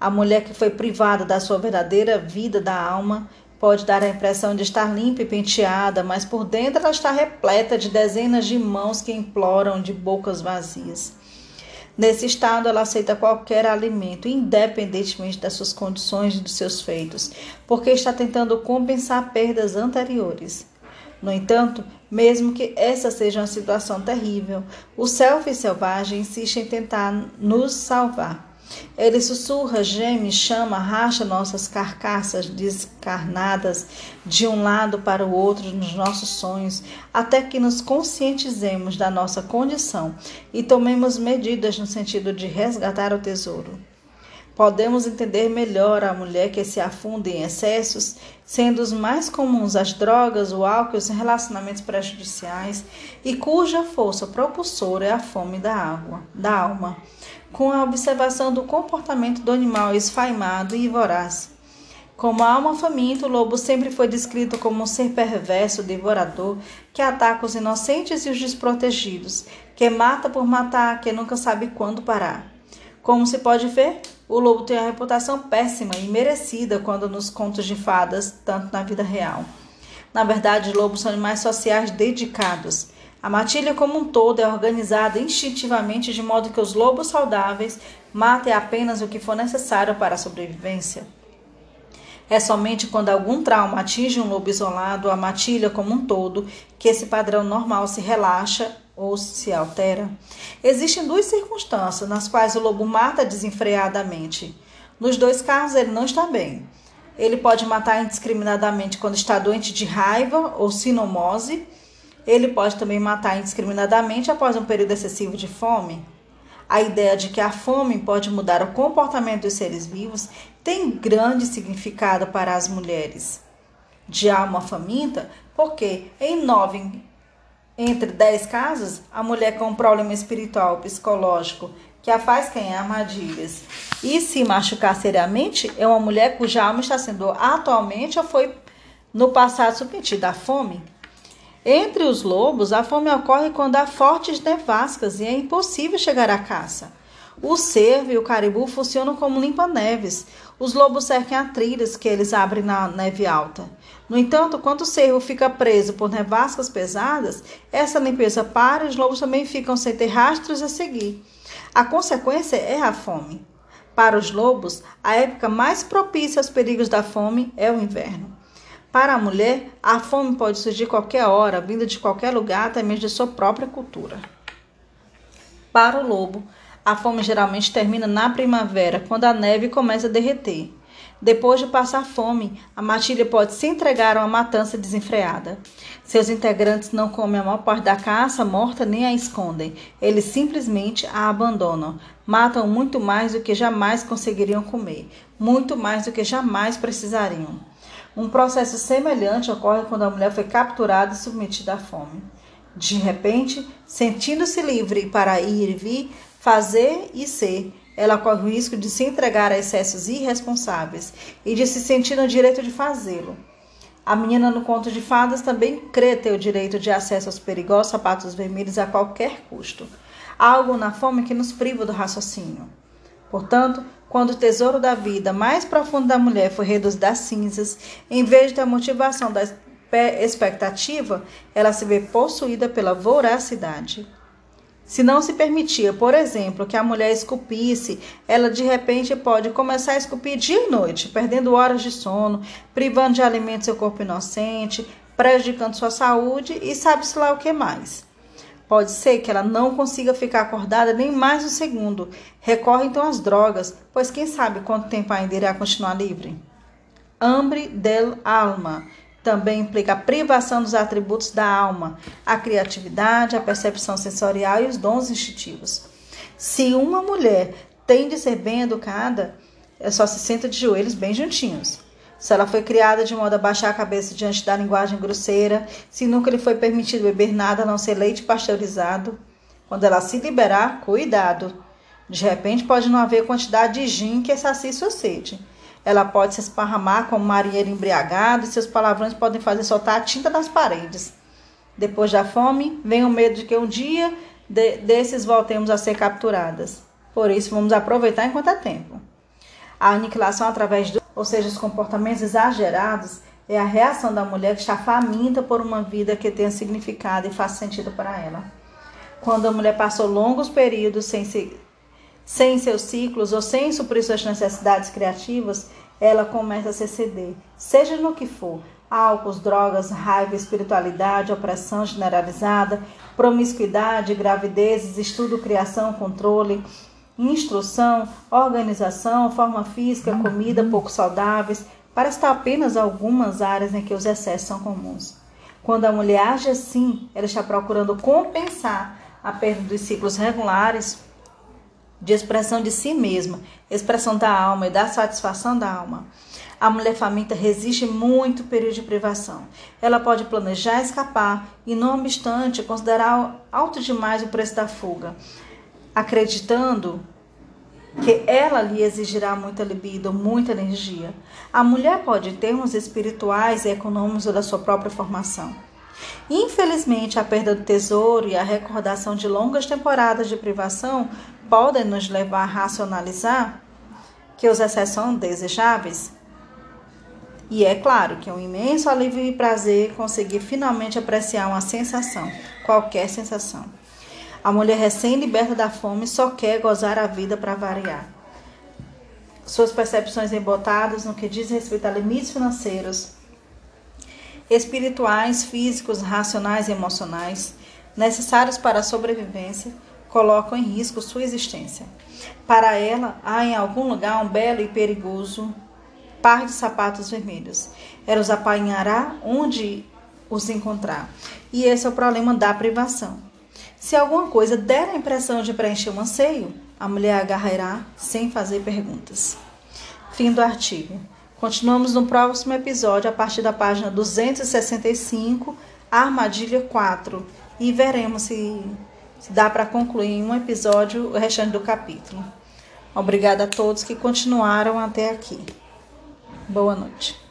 A mulher que foi privada da sua verdadeira vida da alma pode dar a impressão de estar limpa e penteada, mas por dentro ela está repleta de dezenas de mãos que imploram de bocas vazias. Nesse estado, ela aceita qualquer alimento, independentemente das suas condições e dos seus feitos, porque está tentando compensar perdas anteriores. No entanto, mesmo que essa seja uma situação terrível, o selfie selvagem insiste em tentar nos salvar. Ele sussurra, geme, chama, racha nossas carcaças descarnadas de um lado para o outro nos nossos sonhos, até que nos conscientizemos da nossa condição e tomemos medidas no sentido de resgatar o tesouro. Podemos entender melhor a mulher que se afunda em excessos, sendo os mais comuns as drogas, o álcool e os relacionamentos prejudiciais, e cuja força propulsora é a fome da água, da alma com a observação do comportamento do animal esfaimado e voraz. Como alma faminta, o lobo sempre foi descrito como um ser perverso, devorador, que ataca os inocentes e os desprotegidos, que mata por matar, que nunca sabe quando parar. Como se pode ver, o lobo tem uma reputação péssima e merecida quando nos contos de fadas, tanto na vida real. Na verdade, lobos são animais sociais dedicados. A matilha como um todo é organizada instintivamente de modo que os lobos saudáveis matem apenas o que for necessário para a sobrevivência. É somente quando algum trauma atinge um lobo isolado, a matilha como um todo, que esse padrão normal se relaxa ou se altera. Existem duas circunstâncias nas quais o lobo mata desenfreadamente. Nos dois casos, ele não está bem. Ele pode matar indiscriminadamente quando está doente de raiva ou sinomose ele pode também matar indiscriminadamente após um período excessivo de fome. A ideia de que a fome pode mudar o comportamento dos seres vivos tem grande significado para as mulheres. De alma faminta, porque em nove entre dez casos, a mulher com um problema espiritual, psicológico, que a faz cair em armadilhas e se machucar seriamente é uma mulher cuja alma está sendo atualmente ou foi no passado submetida à fome. Entre os lobos, a fome ocorre quando há fortes nevascas e é impossível chegar à caça. O cervo e o caribu funcionam como limpa-neves. Os lobos cercam a trilhas que eles abrem na neve alta. No entanto, quando o cervo fica preso por nevascas pesadas, essa limpeza para e os lobos também ficam sem ter rastros a seguir. A consequência é a fome. Para os lobos, a época mais propícia aos perigos da fome é o inverno. Para a mulher, a fome pode surgir qualquer hora, vinda de qualquer lugar, até mesmo de sua própria cultura. Para o lobo, a fome geralmente termina na primavera, quando a neve começa a derreter. Depois de passar fome, a matilha pode se entregar a uma matança desenfreada. Seus integrantes não comem a maior parte da caça morta nem a escondem. Eles simplesmente a abandonam. Matam muito mais do que jamais conseguiriam comer, muito mais do que jamais precisariam. Um processo semelhante ocorre quando a mulher foi capturada e submetida à fome. De repente, sentindo-se livre para ir e vir, fazer e ser, ela corre o risco de se entregar a excessos irresponsáveis e de se sentir no direito de fazê-lo. A menina no conto de fadas também crê ter o direito de acesso aos perigosos sapatos vermelhos a qualquer custo. Algo na fome que nos priva do raciocínio. Portanto, quando o tesouro da vida mais profundo da mulher foi reduzido às cinzas, em vez de ter a motivação da expectativa, ela se vê possuída pela voracidade. Se não se permitia, por exemplo, que a mulher esculpisse, ela de repente pode começar a esculpir dia e noite, perdendo horas de sono, privando de alimento seu corpo inocente, prejudicando sua saúde e sabe-se lá o que mais. Pode ser que ela não consiga ficar acordada nem mais um segundo. Recorre então às drogas, pois quem sabe quanto tempo ainda irá continuar livre. Hambre del alma também implica a privação dos atributos da alma, a criatividade, a percepção sensorial e os dons instintivos. Se uma mulher tem de ser bem educada, é só se senta de joelhos bem juntinhos. Se ela foi criada de modo a baixar a cabeça diante da linguagem grosseira, se nunca lhe foi permitido beber nada a não ser leite pasteurizado, quando ela se liberar, cuidado. De repente pode não haver quantidade de gin que sacie sua sede. Ela pode se esparramar como marinheiro embriagado e seus palavrões podem fazer soltar a tinta das paredes. Depois da fome, vem o medo de que um dia de, desses voltemos a ser capturadas. Por isso, vamos aproveitar enquanto há tempo. A aniquilação através do, ou seja, os comportamentos exagerados, é a reação da mulher que está faminta por uma vida que tenha significado e faça sentido para ela. Quando a mulher passou longos períodos sem se sem seus ciclos ou sem suprir suas necessidades criativas, ela começa a se ceder, seja no que for, álcool, drogas, raiva, espiritualidade, opressão generalizada, promiscuidade, gravidezes, estudo, criação, controle, instrução, organização, forma física, comida pouco saudáveis, para estar apenas algumas áreas em que os excessos são comuns. Quando a mulher age assim, ela está procurando compensar a perda dos ciclos regulares de expressão de si mesma, expressão da alma e da satisfação da alma. A mulher faminta resiste muito período de privação. Ela pode planejar escapar e, não obstante, considerar alto demais o preço da fuga, acreditando que ela lhe exigirá muita libido, muita energia. A mulher pode, em termos espirituais e econômicos da sua própria formação. Infelizmente, a perda do tesouro e a recordação de longas temporadas de privação podem nos levar a racionalizar que os excessos são desejáveis. E é claro que é um imenso alívio e prazer conseguir finalmente apreciar uma sensação, qualquer sensação. A mulher recém-liberta da fome só quer gozar a vida para variar. Suas percepções embotadas no que diz respeito a limites financeiros, espirituais, físicos, racionais e emocionais, necessários para a sobrevivência, colocam em risco sua existência. Para ela, há em algum lugar um belo e perigoso par de sapatos vermelhos. Ela os apanhará onde os encontrar. E esse é o problema da privação. Se alguma coisa der a impressão de preencher um anseio, a mulher agarrará sem fazer perguntas. Fim do artigo. Continuamos no próximo episódio, a partir da página 265, Armadilha 4, e veremos se dá para concluir em um episódio o restante do capítulo. Obrigada a todos que continuaram até aqui. Boa noite.